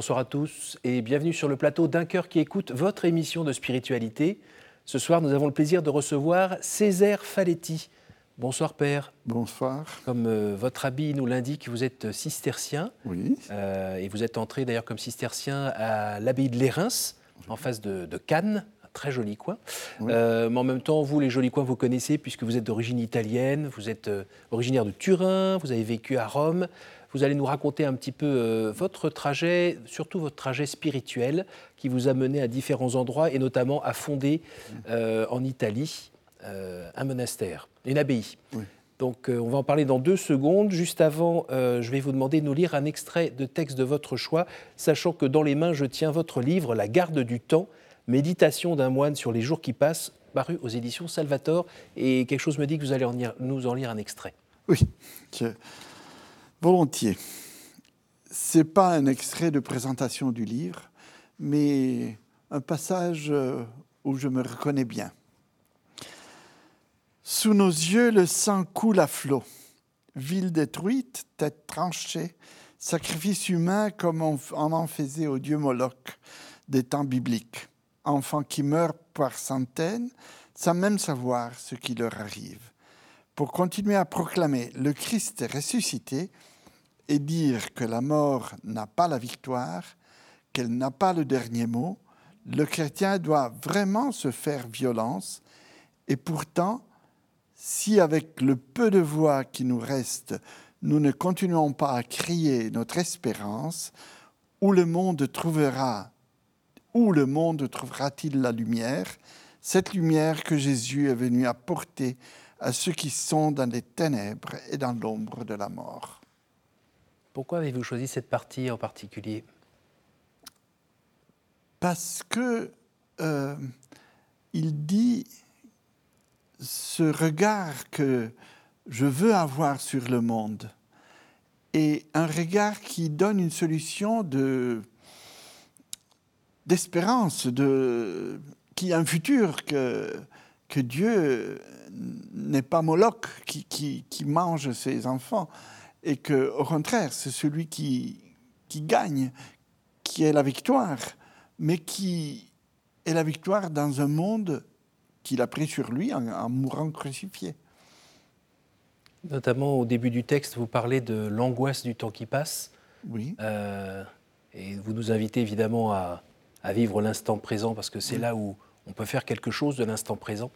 Bonsoir à tous et bienvenue sur le plateau d'un cœur qui écoute votre émission de spiritualité. Ce soir, nous avons le plaisir de recevoir Césaire Faletti. Bonsoir Père. Bonsoir. Comme euh, votre habit nous l'indique, vous êtes cistercien. Oui. Euh, et vous êtes entré d'ailleurs comme cistercien à l'abbaye de Lérins, en face de, Cannes, un très joli coin. Euh, mais en même temps, vous, les jolis coins, vous connaissez puisque vous êtes d'origine italienne, vous êtes originaire de Turin, vous avez vécu à Rome. Vous allez nous raconter un petit peu votre trajet, surtout votre trajet spirituel qui vous a mené à différents endroits et notamment à fonder en Italie un monastère une abbaye. Donc euh, on va en parler dans deux secondes. Juste avant, euh, je vais vous demander de nous lire un extrait de texte de votre choix, sachant que dans les mains, je tiens votre livre, La garde du temps, méditation d'un moine sur les jours qui passent, paru aux éditions Salvator. Et quelque chose me dit que vous allez nous en lire un extrait. Oui, volontiers. Ce n'est pas un extrait de présentation du livre, mais un passage euh, où je me reconnais bien. Sous nos yeux, le sang coule à flot. Ville détruite, tête tranchée, sacrifice humain comme on en faisait au dieu Moloch des temps bibliques. Enfants qui meurent par centaines sans même savoir ce qui leur arrive. Pour continuer à proclamer le Christ ressuscité et dire que la mort n'a pas la victoire, qu'elle n'a pas le dernier mot, le chrétien doit vraiment se faire violence et pourtant si avec le peu de voix qui nous reste, nous ne continuons pas à crier notre espérance, où le monde trouvera, où le monde trouvera-t-il la lumière, cette lumière que Jésus est venu apporter à ceux qui sont dans les ténèbres et dans l'ombre de la mort. Pourquoi avez-vous choisi cette partie en particulier? Parce que euh, il dit ce regard que je veux avoir sur le monde est un regard qui donne une solution de d'espérance, de qui a un futur que que Dieu n'est pas Moloch qui, qui, mange ses enfants et que au contraire c'est celui qui qui gagne, qui est la victoire, mais qui est la victoire dans un monde qu'il a pris sur lui en, mourant crucifié. Notamment au début du texte, vous parlez de l'angoisse du temps qui passe. Oui. Euh, et vous nous invitez évidemment à, vivre l'instant présent parce que c'est là où on peut faire quelque chose de l'instant présent.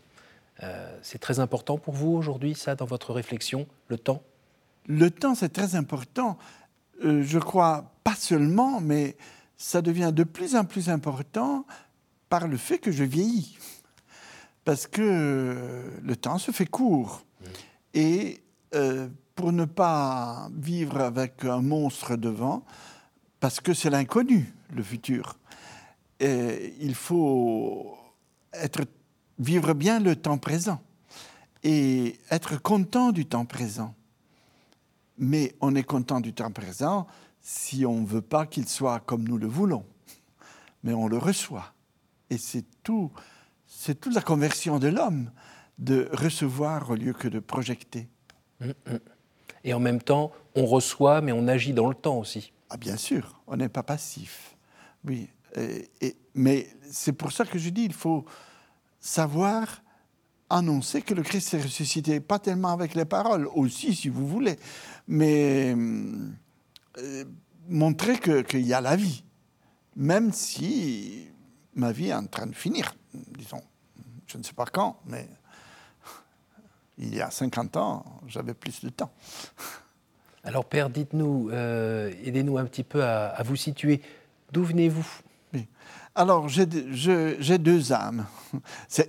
Euh, c'est très important pour vous aujourd'hui, ça, dans votre réflexion, le temps? Le temps, c'est très important. Euh, je crois pas seulement, mais ça devient de plus en plus important par le fait que je vieillis parce que euh, le temps se fait court. Et euh, pour ne pas vivre avec un monstre devant, parce que c'est l'inconnu, le futur, et il faut être, vivre bien le temps présent et être content du temps présent. Mais on est content du temps présent si on ne veut pas qu'il soit comme nous le voulons. Mais on le reçoit. Et c'est tout c'est toute la conversion de l'homme de recevoir au lieu que de projeter. Mm, mm. Et en même temps, on reçoit, mais on agit dans le temps aussi. Ah, bien sûr, on n'est pas passif. Oui, et, mais c'est pour ça que je dis, il faut savoir annoncer que le Christ est ressuscité, pas tellement avec les paroles, aussi si vous voulez, mais euh, montrer qu'il y a la vie, même si ma vie est en train de finir, disons je ne sais pas quand, mais il y a 50 ans, j'avais plus de temps. Alors Père, dites-nous, euh, aidez-nous un petit peu à, vous situer. D'où venez-vous? Alors j'ai deux âmes.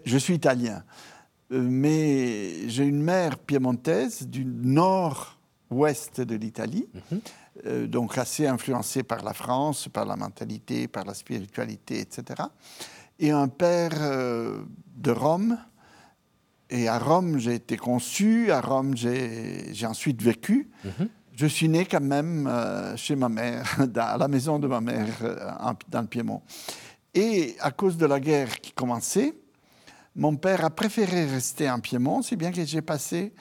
Je suis italien, mais j'ai une mère piémontaise du nord-ouest de l'Italie. Mhm. Euh, donc assez influencée par la France, par la mentalité, par la spiritualité, etc et un père euh, de Rome. Et à Rome, j'ai été conçu, à Rome, j'ai ensuite vécu. Mhm. Je suis né quand même euh, chez ma mère, à la maison de ma mère, euh, dans le Piémont. Et à cause de la guerre qui commençait, mon père a préféré rester en Piémont, si bien que j'ai passé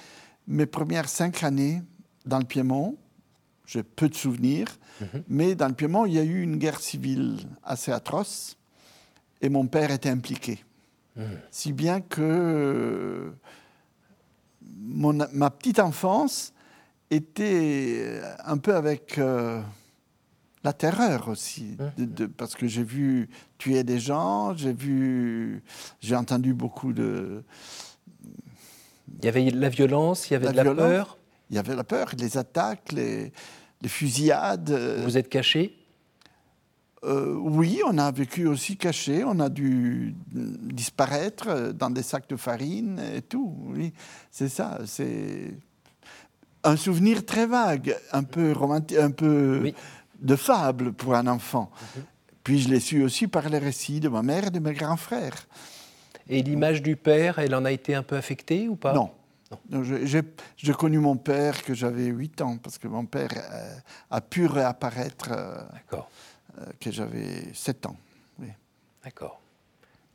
mes premières cinq années dans le Piémont, j'ai peu de souvenirs, mais dans le Piémont, il y a eu une guerre civile assez atroce et mon père était impliqué. Si bien que mon- ma petite enfance était un peu avec euh, la terreur aussi, de- de- parce que j'ai vu tuer des gens, j'ai vu, j'ai entendu beaucoup de, Il y avait de la violence, il y avait La de la violence. peur. il y avait la peur, les attaques, les, les fusillades. Vous êtes caché? Euh, oui, on a vécu aussi caché, on a dû disparaître dans des sacs de farine et tout. Oui, c'est ça. C'est un souvenir très vague, un peu romantique, un peu Oui. De fable pour un enfant. Puis je l'ai su aussi par les récits de ma mère et de mes grands frères. Et l'image du père, elle en a été un peu affectée ou pas? Non. Non, J'ai connu mon père que j'avais 8 ans, parce que mon père euh, a pu réapparaître euh, euh, que j'avais 7 ans. oui. d'accord.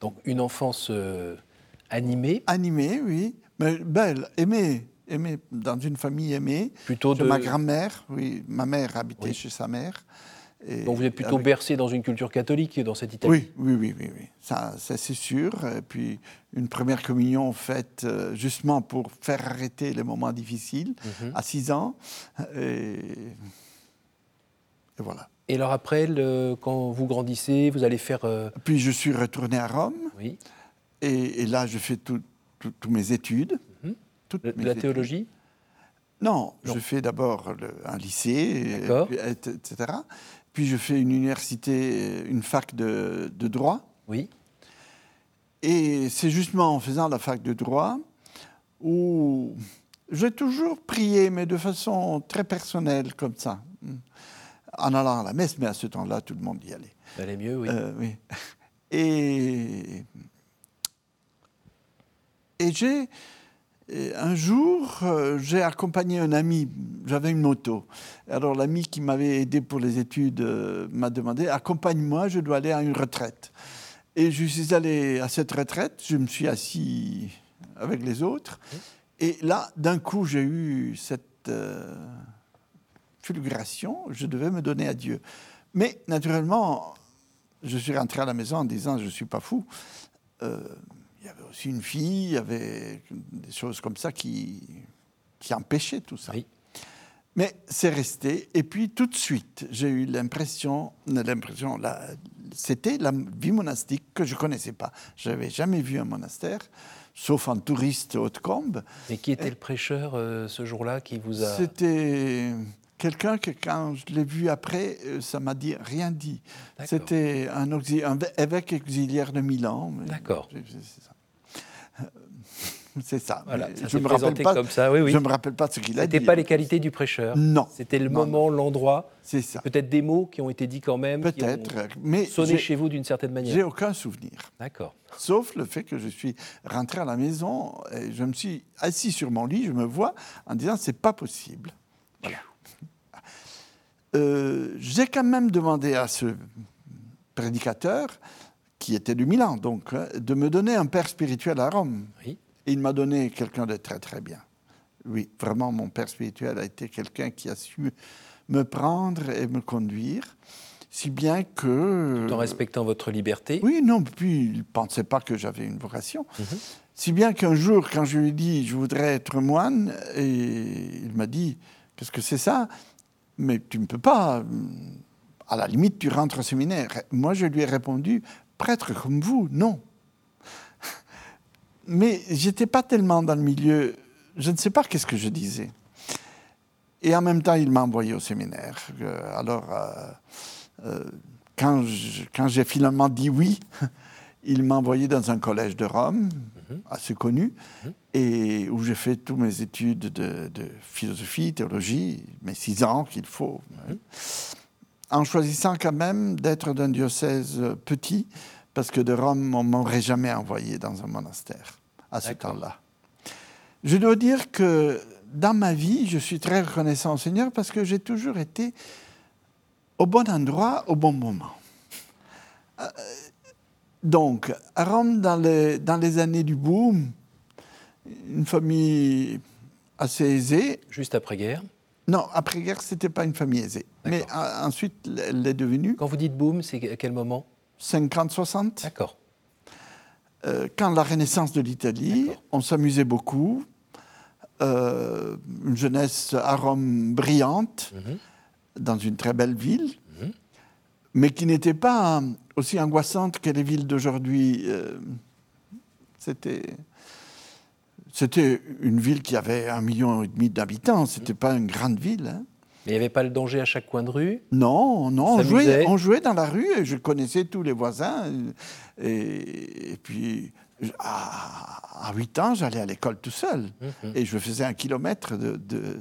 Donc une enfance animée, Animée, oui, mais belle, aimée, aimée, dans une famille aimée. plutôt de. ma grand-mère, oui, ma mère habitait Oui. chez sa mère. Et Donc vous êtes plutôt avec- bercé dans une culture catholique dans cette Italie. Oui, oui, oui, oui, oui. Ça, ça, c'est sûr. Et puis une première communion faite euh, justement pour faire arrêter les moments difficiles Mhm. à 6 ans. Et, et voilà. Et alors après, le- quand vous grandissez, vous allez faire. euh, Puis je suis retourné à Rome oui, et, et là je fais toutes mes études. De, la théologie? Non, Non. je fais d'abord un lycée, etc. Puis je fais une université, une fac de, de droit. Oui. Et c'est justement en faisant la fac de droit où j'ai toujours prié, mais de façon très personnelle, comme ça. En allant à la messe, mais à ce temps-là, tout le monde y allait. Ça allait mieux, oui. Euh, oui. Et, et j'ai, un jour, euh, j'ai accompagné un ami, j'avais une moto. Alors l'ami qui m'avait aidé pour les études euh, m'a demandé, accompagne-moi, je dois aller à une retraite. Et je suis allé à cette retraite, je me suis assis avec les autres. Et là, d'un coup, j'ai eu cette euh, fulguration, je devais me donner à Dieu. Mais naturellement, je suis rentré à la maison en disant je ne suis pas fou. Il y avait aussi une fille, il y avait des choses comme ça qui, qui empêchaient tout ça. Oui. Mais c'est resté. Et puis tout de suite, j'ai eu l'impression, l'impression, c'était la vie monastique que je ne connaissais pas. Je n'avais jamais vu un monastère, sauf en touriste Haute-Combe. Et qui était le prêcheur euh, ce jour-là qui vous a. C'était quelqu'un que quand je l'ai vu après, euh, ça m'a dit rien dit. C'était un, évêque auxiliaire de Milan. D'accord. C'est c'est ça. Euh, C'est ça. Voilà, ça je me rappelle pas. comme ça, oui, oui. Je me rappelle pas ce qu'il a dit. C'était pas les qualités du prêcheur. Non. C'était le Non, moment, l'endroit, C'est ça. peut-être des mots qui ont été dits quand même, Peut-être. ont Mais sonné j'ai- chez vous d'une certaine j'ai manière. aucun souvenir. D'accord. Sauf le fait que je suis rentré à la maison et je me suis assis sur mon lit, je me vois en disant c'est pas possible. Voilà. Euh, J'ai quand même demandé à ce prédicateur, qui était du Milan, donc, hein, de me donner un père spirituel à Rome. Oui. Et il m'a donné quelqu'un de très très bien. Oui, vraiment, mon père spirituel a été quelqu'un qui a su me prendre et me conduire, si bien que... Tout en respectant votre liberté. Oui, non, puis il ne pensait pas que j'avais une vocation. Mhm. Si bien qu'un jour, quand je lui ai dit je voudrais être moine, et il m'a dit qu'est-ce que c'est ça? Mais tu ne peux pas. À la limite, tu rentres au séminaire. Moi, je lui ai répondu prêtre comme vous, non. Mais j'étais pas tellement dans le milieu. Je ne sais pas qu'est-ce que je disais. Et en même temps, il m'a envoyé au séminaire. Euh, alors, euh, euh, quand j'ai finalement dit oui, il m'a envoyé dans un collège de Rome, assez connu, et où j'ai fait toutes mes études de, de philosophie, théologie, mes six ans qu'il faut. hein. En choisissant quand même d'être d'un diocèse petit, parce que de Rome, on ne m'aurait jamais envoyé dans un monastère à ce temps-là. Je dois dire que dans ma vie, je suis très reconnaissant au Seigneur parce que j'ai toujours été au bon endroit, au bon moment. Euh, donc, à Rome, dans les, dans les années du boom, une famille assez aisée. Juste après-guerre. Non, après-guerre, ce n'était pas une famille aisée. Mais ensuite, elle l'est devenue. Quand vous dites boom, c'est à quel moment? 50-60. D'accord. Euh, quand la renaissance de l'Italie, on s'amusait beaucoup. Euh, une jeunesse à Rome brillante, mhm. dans une très belle ville, mhm. mais qui n'était pas aussi angoissante que les villes d'aujourd'hui. Euh, c'était. C'était une ville qui avait un million et demi d'habitants. C'était pas une grande ville. Hein. Mais il n'y avait pas le danger à chaque coin de rue? Non, non. On jouait, on jouait, dans la rue et je connaissais tous les voisins. Et, puis, à, 8 ans, j'allais à l'école tout seul. Mhm. Et je faisais un kilomètre de,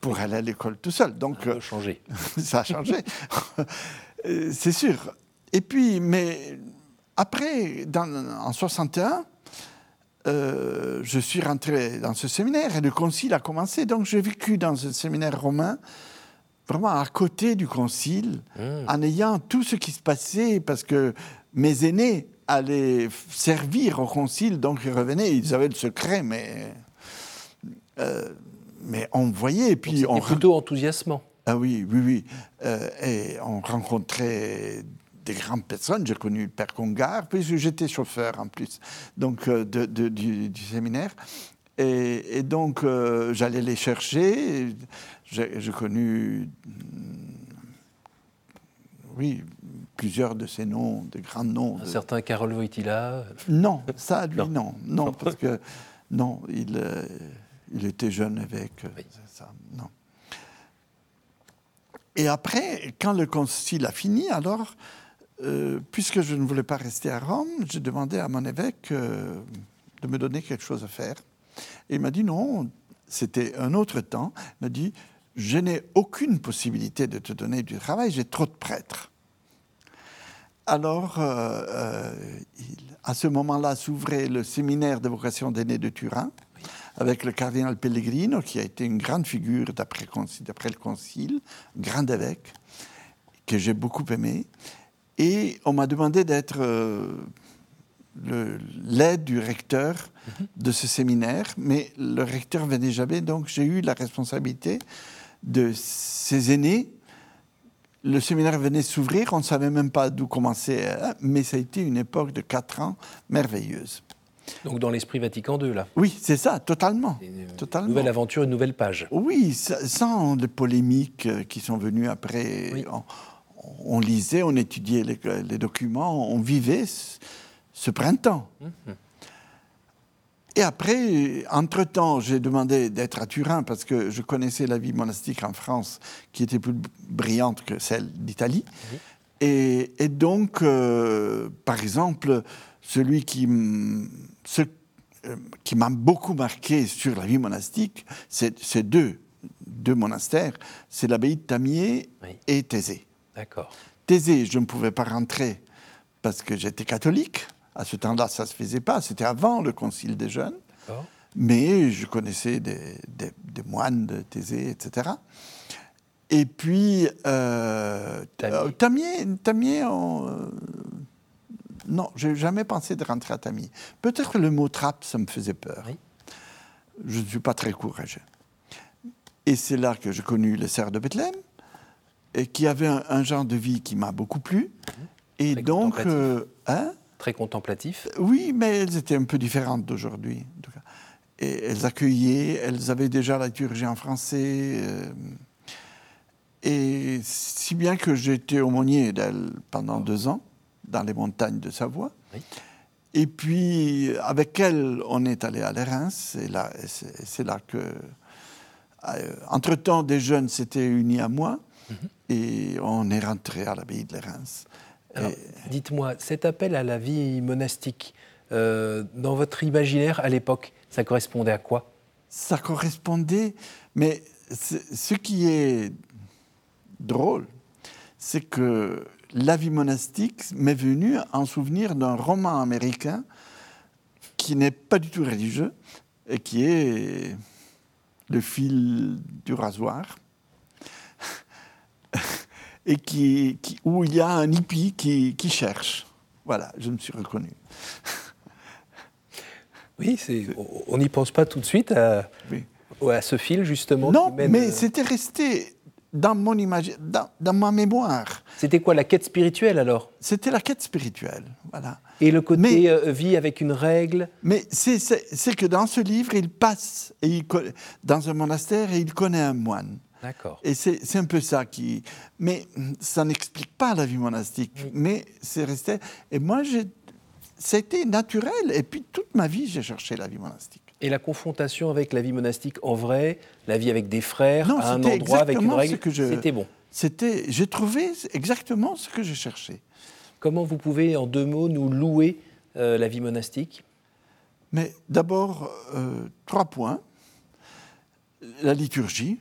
pour aller à l'école tout seul. Donc, ça a changé. ça a changé. Euh, c'est sûr. Et puis, mais après, dans, en 61, euh, je suis rentré dans ce séminaire et le concile a commencé. Donc j'ai vécu dans ce séminaire romain, vraiment à côté du concile, mmh. en ayant tout ce qui se passait, parce que mes aînés allaient servir au concile, donc ils revenaient, ils avaient le secret, mais, euh, mais on voyait. Et puis on plutôt enthousiasmant. Ah oui, oui, oui. Euh, et on rencontrait des grandes personnes. J'ai connu le père Congar, puis j'étais chauffeur en plus donc, euh, de, du, séminaire. Et, donc, j'allais les chercher. J'ai connu, oui, plusieurs de ces noms, de grands noms. Un certain Carole Wojtyla Non, ça, lui, non. Non, parce que, non, il, il était jeune évêque. Ça, non. Et après, quand le concile a fini, alors, euh, puisque je ne voulais pas rester à Rome, j'ai demandé à mon évêque euh, de me donner quelque chose à faire. Et il m'a dit non, c'était un autre temps. Il m'a dit je n'ai aucune possibilité de te donner du travail, j'ai trop de prêtres. Alors, euh, à ce moment-là, s'ouvrait le séminaire de vocation d'aînés de Turin, avec le cardinal Pellegrino, qui a été une grande figure d'après le concile, grand évêque, que j'ai beaucoup aimé. Et on m'a demandé d'être euh, l'aide du recteur mhm. de ce séminaire, mais le recteur venait jamais, donc j'ai eu la responsabilité de ces aînés. Le séminaire venait s'ouvrir, on ne savait même pas d'où commencer, hein, mais ça a été une époque de quatre ans merveilleuse. Donc dans l'esprit Vatican II, là Oui, c'est ça, totalement. Une totalement. nouvelle aventure, une nouvelle page. Oui, sans les polémiques euh, qui sont venues après. On, lisait, on étudiait les, documents, on vivait ce, printemps. Et après, entre-temps, j'ai demandé d'être à Turin parce que je connaissais la vie monastique en France qui était plus brillante que celle d'Italie. Et, donc, euh, par exemple, celui qui, ce, euh, qui m'a beaucoup marqué sur la vie monastique, c'est deux, deux monastères. C'est l'abbaye de Tamier et Thésée. D'accord. Thésée, je ne pouvais pas rentrer parce que j'étais catholique. À ce temps-là, ça ne se faisait pas. C'était avant le Concile des jeunes. Mais je connaissais des, moines de Thésée, etc. Et puis, euh, Tamier, Tamier euh, non, j'ai jamais pensé de rentrer à Tamier. Peut-être que le mot trappe, ça me faisait peur. Je ne suis pas très courageux. Et c'est là que j'ai connu les sœurs de Bethléem, et qui avaient un, genre de vie qui m'a beaucoup plu. Et donc, euh, hein très contemplatif. Oui, mais elles étaient un peu différentes d'aujourd'hui. Et elles accueillaient, elles avaient déjà la liturgie en français. Euh, et si bien que été aumônier d'elles pendant deux ans, dans les montagnes de Savoie. Et puis, avec elle, on est allé à l'Érins. Et là, c'est là que. Euh, entre-temps, des jeunes s'étaient unis à moi. Mhm. Et on est rentré à l'abbaye de l'Érins. Dites-moi, cet appel à la vie monastique, euh, dans votre imaginaire à l'époque, ça correspondait à quoi? Ça correspondait, mais ce qui est drôle, c'est que la vie monastique m'est venue en souvenir d'un roman américain qui n'est pas du tout religieux et qui est Le fil du rasoir et qui, où il y a un hippie qui, qui cherche. Voilà, je me suis reconnu. Oui, on n'y pense pas tout de suite. À... à ce fil, justement Non, mais c'était resté dans mon image, dans, ma mémoire. C'était quoi la quête spirituelle alors? C'était la quête spirituelle, voilà. Et le côté vie avec une règle? Mais c'est que dans ce livre, il passe et il, dans un monastère et il connaît un moine. D'accord. Et c'est un peu ça qui. Mais ça n'explique pas la vie monastique. Mais c'est resté. Et moi, c'était naturel. Et puis toute ma vie, j'ai cherché la vie monastique. Et la confrontation avec la vie monastique en vrai, la vie avec des frères, à un endroit avec une règle, c'était bon. C'était, j'ai trouvé exactement ce que je cherchais. Comment vous pouvez, en deux mots, nous louer euh, la vie monastique? Mais d'abord, euh, trois points. La liturgie,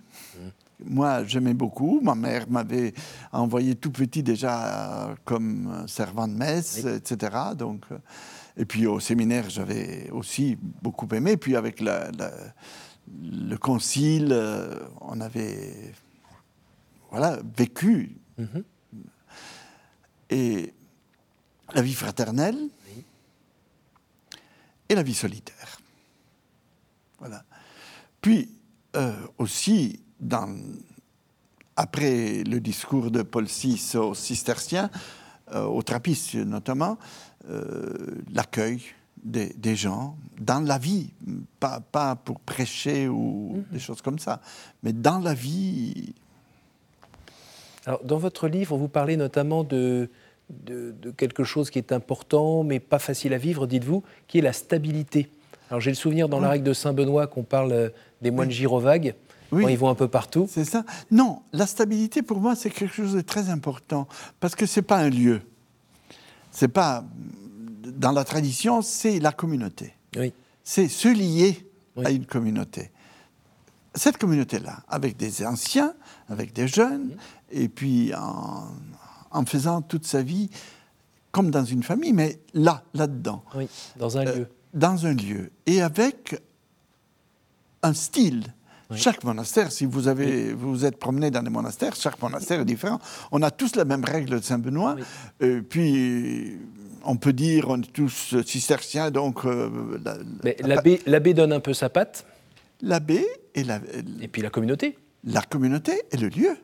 moi, j'aimais beaucoup. Ma mère m'avait envoyé tout petit déjà comme servant de messe, etc. Donc, euh, et puis au séminaire, j'avais aussi beaucoup aimé. Puis avec le concile, euh, on avait voilà, vécu. Mhm. Et la vie fraternelle et la vie solitaire. Voilà. Puis euh, aussi après le discours de Paul VI aux cisterciens, euh, aux trappistes notamment, euh, l'accueil des, gens dans la vie, pas, pas pour prêcher ou mhm. des choses comme ça, mais dans la vie. Alors, dans votre livre, vous parlez notamment de, de, quelque chose qui est important, mais pas facile à vivre, dites-vous, qui est la stabilité. Alors, j'ai le souvenir dans la règle de Saint-Benoît qu'on parle des moines gyrovagues. Oui. ils vont un peu partout. C'est ça. Non, la stabilité pour moi c'est quelque chose de très important parce que c'est pas un lieu. C'est pas dans la tradition, c'est la communauté. Oui. C'est se lier à une communauté. Cette communauté-là, avec des anciens, avec des jeunes, et puis en, faisant toute sa vie comme dans une famille, mais là, là-dedans. Oui, dans un euh, lieu. Dans un lieu. Et avec un style chaque monastère, si vous avez, vous êtes promené dans des monastères, chaque monastère est différent. On a tous la même règle de Saint-Benoît. Euh, puis, on peut dire, on est tous cisterciens, donc. Euh, l'abbé donne un peu sa patte. L'abbé et la. Et puis la communauté. La communauté et le lieu.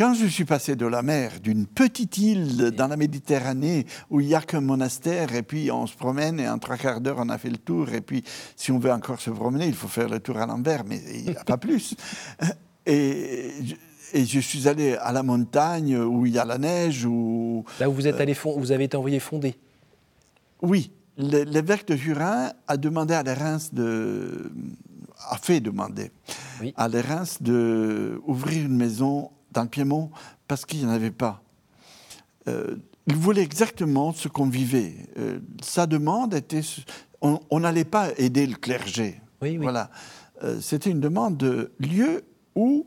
Quand je suis passé de la mer, d'une petite île dans la Méditerranée où il n'y a qu'un monastère, et puis on se promène et en trois quarts d'heure on a fait le tour, et puis si on veut encore se promener, il faut faire le tour à l'envers, mais il n'y a pas plus. Et, et, je suis allé à la montagne où il y a la neige. Où, Là où vous, êtes allé vous avez été envoyé fonder Oui. L'évêque de Jurin a demandé à Reims de. a fait demander à Reims d'ouvrir une maison dans le Piémont parce qu'il n'y en avait pas. Euh, il voulait exactement ce qu'on vivait. Euh, sa demande était. On n'allait pas aider le clergé. Oui, oui. Voilà. Euh, c'était une demande de lieu où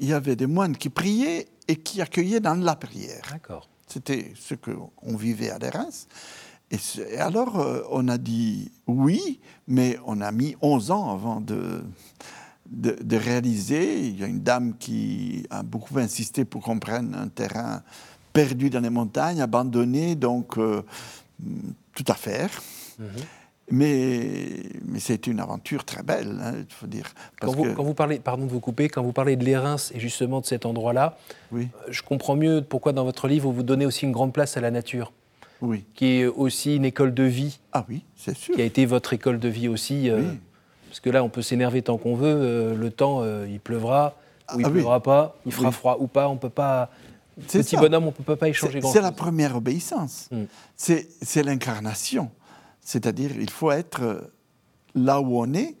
il y avait des moines qui priaient et qui accueillaient dans la prière. D'accord. C'était ce qu'on vivait à. Et, et alors, on a dit oui, mais on a mis 11 ans avant de, de, réaliser. Il y a une dame qui a beaucoup insisté pour qu'on prenne un terrain perdu dans les montagnes, abandonné, donc euh, tout à faire. Mhm. Mais, mais c'est une aventure très belle, hein, il faut dire. quand, vous, parlez, pardon de vous couper, quand vous parlez de l'Érins et justement de cet endroit-là, oui. Euh, je comprends mieux pourquoi dans votre livre vous donnez aussi une grande place à la nature. Oui. Qui est aussi une école de vie. Ah oui, c'est sûr. Qui a été votre école de vie aussi. Euh, oui. Parce que là, on peut s'énerver tant qu'on veut. Euh, le temps, euh, il pleuvra ou il ne ah pleuvra pas. Il fera froid ou pas. On peut pas. Petit bonhomme, on ne peut pas échanger grand-chose. C'est la première obéissance. Hmm. C'est l'incarnation. C'est-à-dire, il faut être euh, là où on est,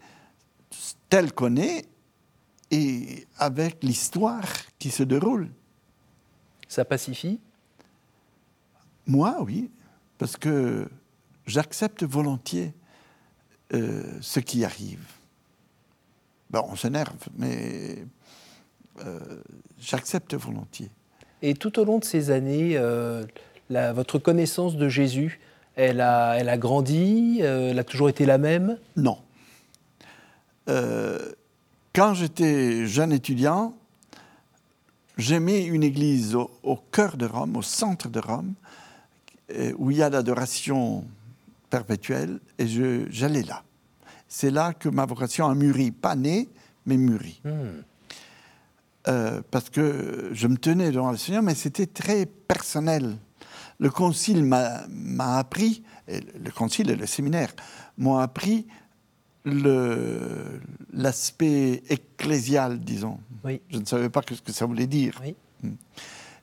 tel qu'on est, et avec l'histoire qui se déroule. Ça pacifie? Moi, oui, parce que j'accepte volontiers euh, ce qui arrive. Bon, on s'énerve, mais euh, j'accepte volontiers. Et tout au long de ces années, euh, votre connaissance de Jésus, elle a, elle a grandi Elle a toujours été la même? Non. quand j'étais jeune étudiant, j'aimais une église au, au, cœur de Rome, au centre de Rome, où il y a l'adoration perpétuelle, et j'allais là. c'est là que ma vocation a mûri, pas née, mais mûri. Hmm. Euh, parce que je me tenais devant le Seigneur, mais c'était très personnel. Le concile m'a appris, et le concile et le séminaire m'ont appris l'aspect ecclésial, disons. Oui. Je ne savais pas ce que ça voulait dire. Oui.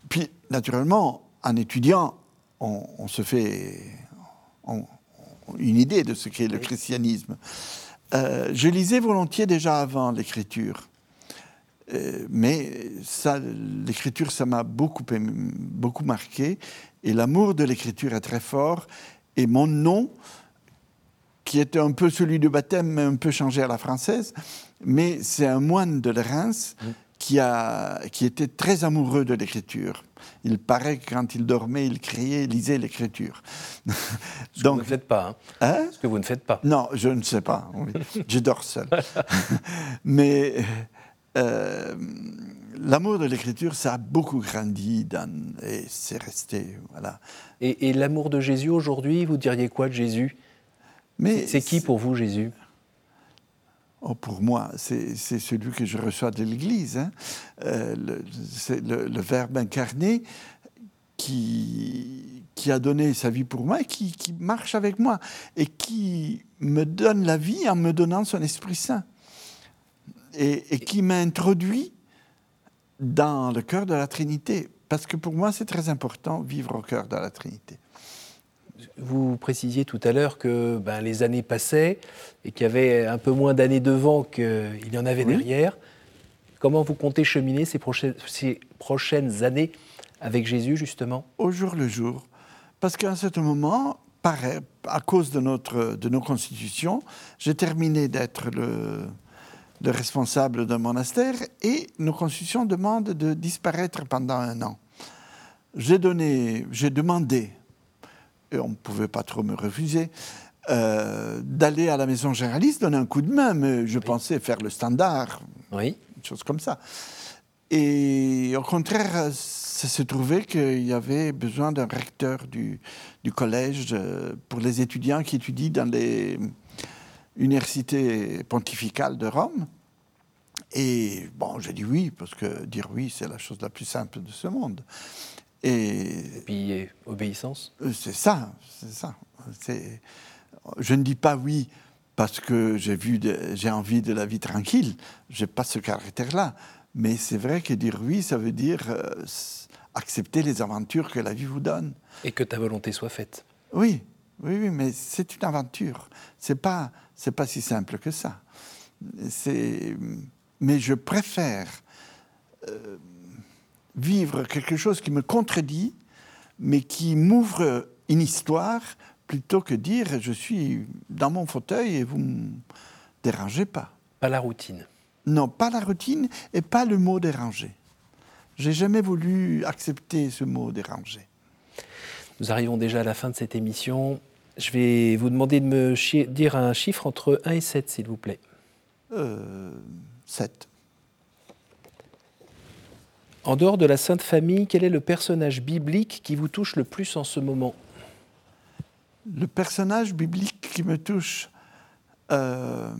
Puis, naturellement, en étudiant, on, on se fait on- une idée de ce qu'est le christianisme. Euh, je lisais volontiers déjà avant l'écriture. Euh, mais ça, l'écriture, ça m'a beaucoup, beaucoup marqué. Et l'amour de l'écriture est très fort. Et mon nom, qui était un peu celui du baptême, mais un peu changé à la française, mais c'est un moine de Reims qui, a, qui était très amoureux de l'écriture. Il paraît que quand il dormait, il criait, lisait l'écriture. Ce que Donc, vous ne faites pas. hein. hein? Ce que vous ne faites pas. non, je ne sais pas. oui. Je dors seul. Mais euh, l'amour de l'écriture, ça a beaucoup grandi dans- et c'est resté. Voilà. Et, et l'amour de Jésus aujourd'hui, vous diriez quoi de Jésus? Mais C'est qui pour vous Jésus? Oh, pour moi, c'est celui que je reçois de l'Église. hein. Euh, c'est le, Verbe incarné qui, a donné sa vie pour moi et qui, marche avec moi et qui me donne la vie en me donnant son Esprit Saint et, et qui m'a introduit dans le cœur de la Trinité. Parce que pour moi, c'est très important, vivre au cœur de la Trinité. Vous précisiez tout à l'heure que ben, les années passaient et qu'il y avait un peu moins d'années devant qu'il y en avait Oui. derrière. Comment vous comptez cheminer ces prochaines, ces prochaines années avec Jésus, justement? Au jour le jour. Parce qu'à un certain moment, pareil, à cause de, notre, de nos constitutions, j'ai terminé d'être le, le responsable d'un monastère et nos constitutions demandent de disparaître pendant un an. J'ai donné, j'ai demandé, et on ne pouvait pas trop me refuser, euh, d'aller à la maison généraliste, donner un coup de main, mais je pensais faire le standard, Oui. une chose comme ça. Et au contraire, ça se trouvait qu'il y avait besoin d'un recteur du, du collège euh, pour les étudiants qui étudient dans les universités pontificales de Rome. Et bon, j'ai dit oui, parce que dire oui, c'est la chose la plus simple de ce monde. Et Et puis, obéissance euh, C'est ça, c'est ça. Je ne dis pas oui parce que j'ai de- envie de la vie tranquille. J'ai pas ce caractère-là. Mais c'est vrai que dire oui, ça veut dire euh, accepter les aventures que la vie vous donne. et que ta volonté soit faite. Oui, oui, oui, mais c'est une aventure. C'est pas, c'est pas si simple que ça. C'est, mais je préfère euh, vivre quelque chose qui me contredit, mais qui m'ouvre une histoire, plutôt que dire je suis dans mon fauteuil et vous me dérangez pas. Pas la routine. Non, pas la routine et pas le mot déranger. J'ai jamais voulu accepter ce mot déranger. Nous arrivons déjà à la fin de cette émission. Je vais vous demander de me dire un chiffre entre 1 et 7, s'il vous plaît. Euh, sept. En dehors de la Sainte Famille, quel est le personnage biblique qui vous touche le plus en ce moment? Le personnage biblique qui me touche, euh,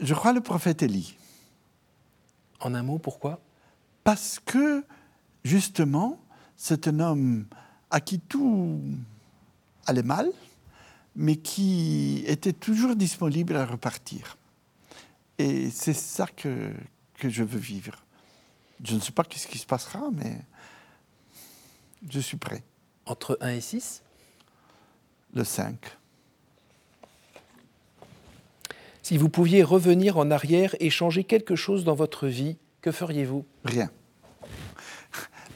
je crois le prophète Élie. En un mot, pourquoi? Parce que, justement, c'est un homme à qui tout allait mal, mais qui était toujours disponible à repartir. Et c'est ça que, que je veux vivre. Je ne sais pas ce qui se passera, mais je suis prêt. Entre 1 et 6 Le 5. Si vous pouviez revenir en arrière et changer quelque chose dans votre vie, que feriez-vous? Rien.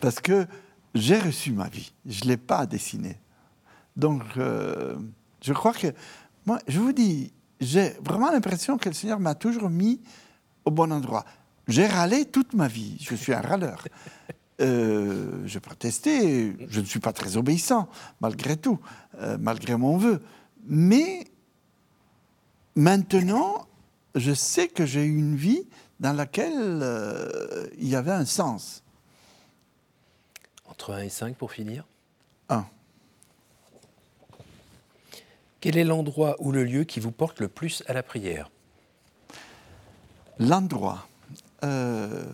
Parce que j'ai reçu ma vie. Je ne l'ai pas dessinée. Donc, euh, je crois que, moi, je vous dis, j'ai vraiment l'impression que le Seigneur m'a toujours mis au bon endroit. J'ai râlé toute ma vie. Je suis un râleur. Euh, j'ai protesté. Je ne suis pas très obéissant, malgré tout, euh, malgré mon vœu. Mais maintenant, je sais que j'ai eu une vie dans laquelle euh, il y avait un sens. Entre 1 et 5 pour finir Un. Quel est l'endroit ou le lieu qui vous porte le plus à la prière? L'endroit. Euh,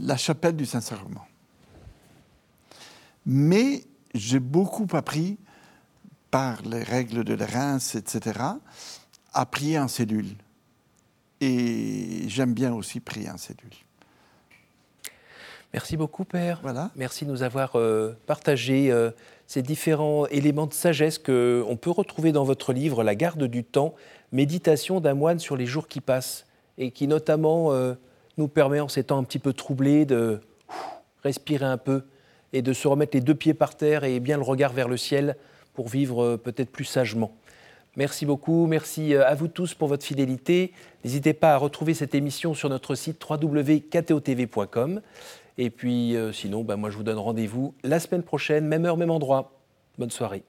la chapelle du Saint-Sacrement. Mais j'ai beaucoup appris par les règles de la Reims, etc., à prier en cellule. Et j'aime bien aussi prier en cellule. Merci beaucoup, Père. Voilà. Merci de nous avoir euh, partagé euh, ces différents éléments de sagesse qu'on peut retrouver dans votre livre La garde du temps, méditation d'un moine sur les jours qui passent, et qui notamment euh, nous permet, en ces temps un petit peu troublés, de respirer un peu et de se remettre les deux pieds par terre et bien le regard vers le ciel pour vivre peut-être plus sagement. Merci beaucoup, merci à vous tous pour votre fidélité. N'hésitez pas à retrouver cette émission sur notre site www.ktotv.com. Et puis euh, sinon, bah, moi je vous donne rendez-vous la semaine prochaine, même heure, même endroit. Bonne soirée.